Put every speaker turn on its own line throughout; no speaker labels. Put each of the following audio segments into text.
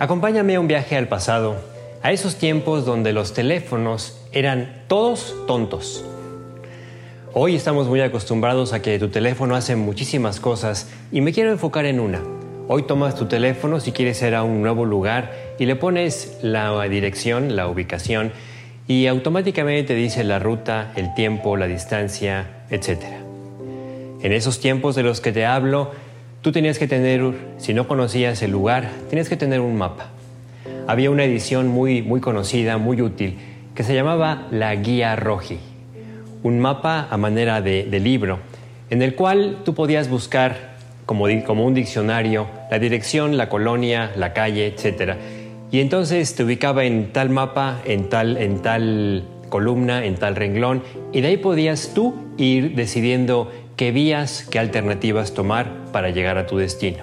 Acompáñame a un viaje al pasado, a esos tiempos donde los teléfonos eran todos tontos. Hoy estamos muy acostumbrados a que tu teléfono hace muchísimas cosas y me quiero enfocar en una. Hoy tomas tu teléfono si quieres ir a un nuevo lugar y le pones la dirección, la ubicación y automáticamente te dice la ruta, el tiempo, la distancia, etc. En esos tiempos de los que te hablo, tú tenías que tener, si no conocías el lugar, tenías que tener un mapa. Había una edición muy, muy conocida, muy útil, que se llamaba la Guía Roji un mapa a manera de, libro, en el cual tú podías buscar como, como un diccionario la dirección, la colonia, la calle, etc. Y entonces te ubicaba en tal mapa, en tal, en tal columna, en tal renglón, y de ahí podías tú ir decidiendo qué vías, qué alternativas tomar para llegar a tu destino.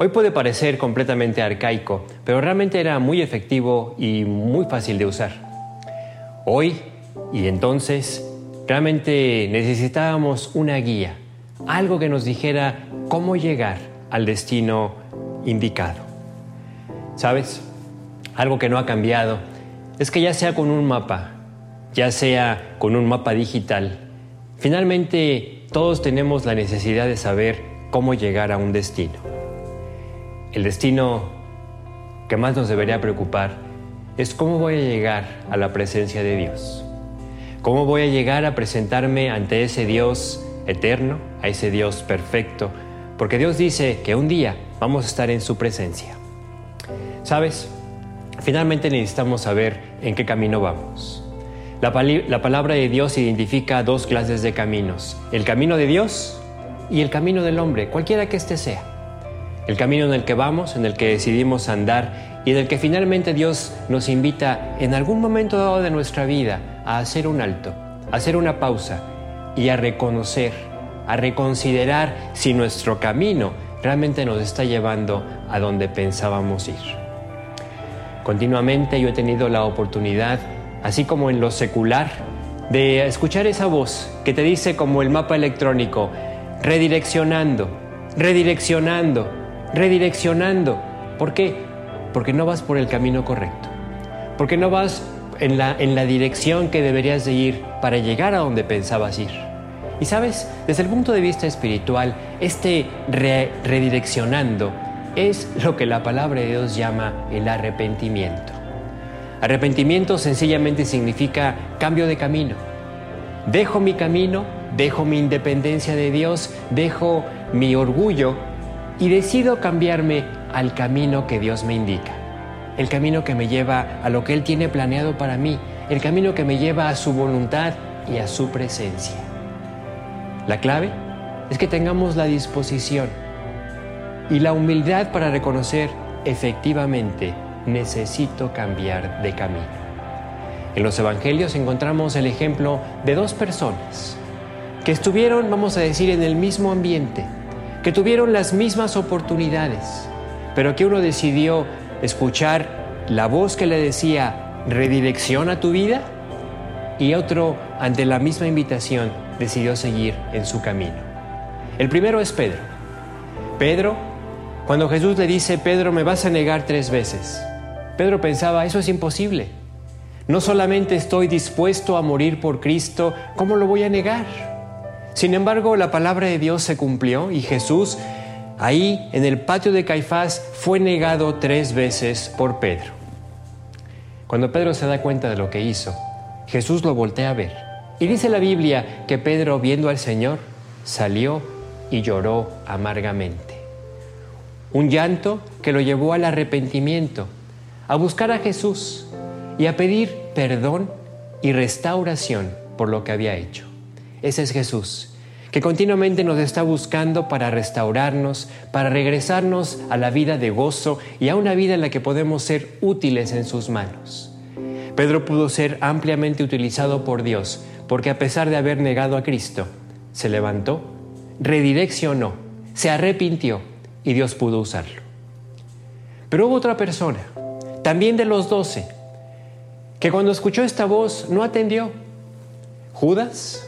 Hoy puede parecer completamente arcaico, pero realmente era muy efectivo y muy fácil de usar. Hoy y entonces Realmente necesitábamos una guía, algo que nos dijera cómo llegar al destino indicado. ¿Sabes? Algo que no ha cambiado es que ya sea con un mapa, ya sea con un mapa digital, finalmente todos tenemos la necesidad de saber cómo llegar a un destino. El destino que más nos debería preocupar es cómo voy a llegar a la presencia de Dios. ¿Cómo voy a llegar a presentarme ante ese Dios eterno, a ese Dios perfecto? Porque Dios dice que un día vamos a estar en su presencia. ¿Sabes? Finalmente necesitamos saber en qué camino vamos. La, palabra de Dios identifica dos clases de caminos, el camino de Dios y el camino del hombre, cualquiera que éste sea. El camino en el que vamos, en el que decidimos andar y en el que finalmente Dios nos invita en algún momento dado de nuestra vida a hacer un alto, a hacer una pausa y a reconocer, a reconsiderar si nuestro camino realmente nos está llevando a donde pensábamos ir. Continuamente yo he tenido la oportunidad, así como en lo secular, de escuchar esa voz que te dice como el mapa electrónico, redireccionando, redireccionando, redireccionando. ¿Por qué? Porque no vas por el camino correcto. Porque no vas en la, en la dirección que deberías de ir para llegar a donde pensabas ir. Y sabes, desde el punto de vista espiritual, este redireccionando es lo que la palabra de Dios llama el arrepentimiento. Arrepentimiento sencillamente significa cambio de camino. Dejo mi camino, dejo mi independencia de Dios, dejo mi orgullo y decido cambiarme al camino que Dios me indica el camino que me lleva a lo que Él tiene planeado para mí, el camino que me lleva a su voluntad y a su presencia. La clave es que tengamos la disposición y la humildad para reconocer efectivamente necesito cambiar de camino. En los evangelios encontramos el ejemplo de dos personas que estuvieron, vamos a decir, en el mismo ambiente, que tuvieron las mismas oportunidades, pero que uno decidió escuchar la voz que le decía, redirecciona tu vida, y otro, ante la misma invitación, decidió seguir en su camino. El primero es Pedro. Pedro, cuando Jesús le dice, Pedro, me vas a negar tres veces, Pedro pensaba, eso es imposible. No solamente estoy dispuesto a morir por Cristo, ¿cómo lo voy a negar? Sin embargo, la palabra de Dios se cumplió y Jesús Ahí, en el patio de Caifás, fue negado tres veces por Pedro. Cuando Pedro se da cuenta de lo que hizo, Jesús lo voltea a ver. Y dice la Biblia que Pedro, viendo al Señor, salió y lloró amargamente. Un llanto que lo llevó al arrepentimiento, a buscar a Jesús y a pedir perdón y restauración por lo que había hecho. Ese es Jesús, que continuamente nos está buscando para restaurarnos, para regresarnos a la vida de gozo y a una vida en la que podemos ser útiles en sus manos. Pedro pudo ser ampliamente utilizado por Dios porque a pesar de haber negado a Cristo, se levantó, redireccionó, se arrepintió y Dios pudo usarlo. Pero hubo otra persona, también de los doce, que cuando escuchó esta voz no atendió. Judas,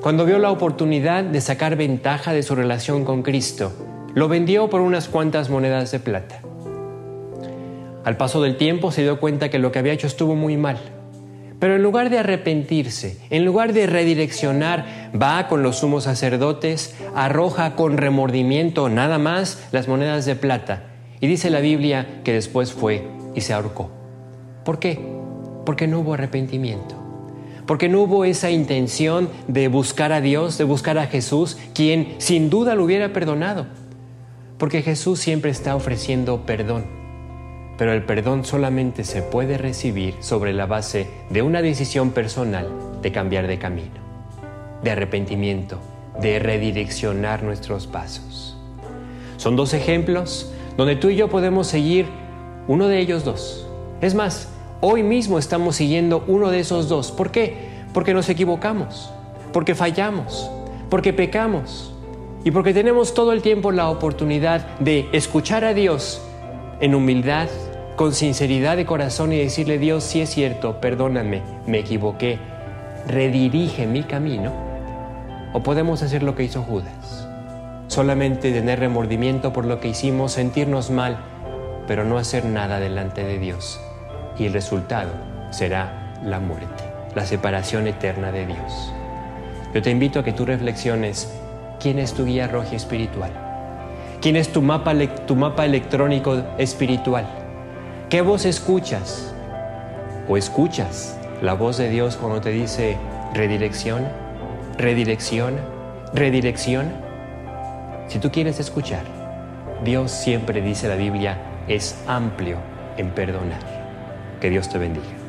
cuando vio la oportunidad de sacar ventaja de su relación con Cristo, lo vendió por unas cuantas monedas de plata. Al paso del tiempo se dio cuenta que lo que había hecho estuvo muy mal. Pero en lugar de arrepentirse, en lugar de redireccionar, va con los sumos sacerdotes, arroja con remordimiento nada más las monedas de plata. Y dice la Biblia que después fue y se ahorcó. ¿Por qué? Porque no hubo arrepentimiento. Porque no hubo esa intención de buscar a Dios, de buscar a Jesús, quien sin duda lo hubiera perdonado. Porque Jesús siempre está ofreciendo perdón pero el perdón solamente se puede recibir sobre la base de una decisión personal de cambiar de camino, de arrepentimiento, de redireccionar nuestros pasos. Son dos ejemplos donde tú y yo podemos seguir uno de ellos dos. Es más, hoy mismo estamos siguiendo uno de esos dos. ¿Por qué? Porque nos equivocamos, porque fallamos, porque pecamos y porque tenemos todo el tiempo la oportunidad de escuchar a Dios en humildad, con sinceridad de corazón y decirle, Dios, si es cierto, perdóname, me equivoqué, redirige mi camino. O podemos hacer lo que hizo Judas, solamente tener remordimiento por lo que hicimos, sentirnos mal, pero no hacer nada delante de Dios. Y el resultado será la muerte, la separación eterna de Dios. Yo te invito a que tú reflexiones quién es tu guía roja espiritual, quién es tu mapa, tu mapa electrónico espiritual ¿Qué voz escuchas? ¿O escuchas la voz de Dios cuando te dice redirecciona, redirecciona, redirecciona? Si tú quieres escuchar, Dios siempre dice la Biblia, es amplio en perdonar. Que Dios te bendiga.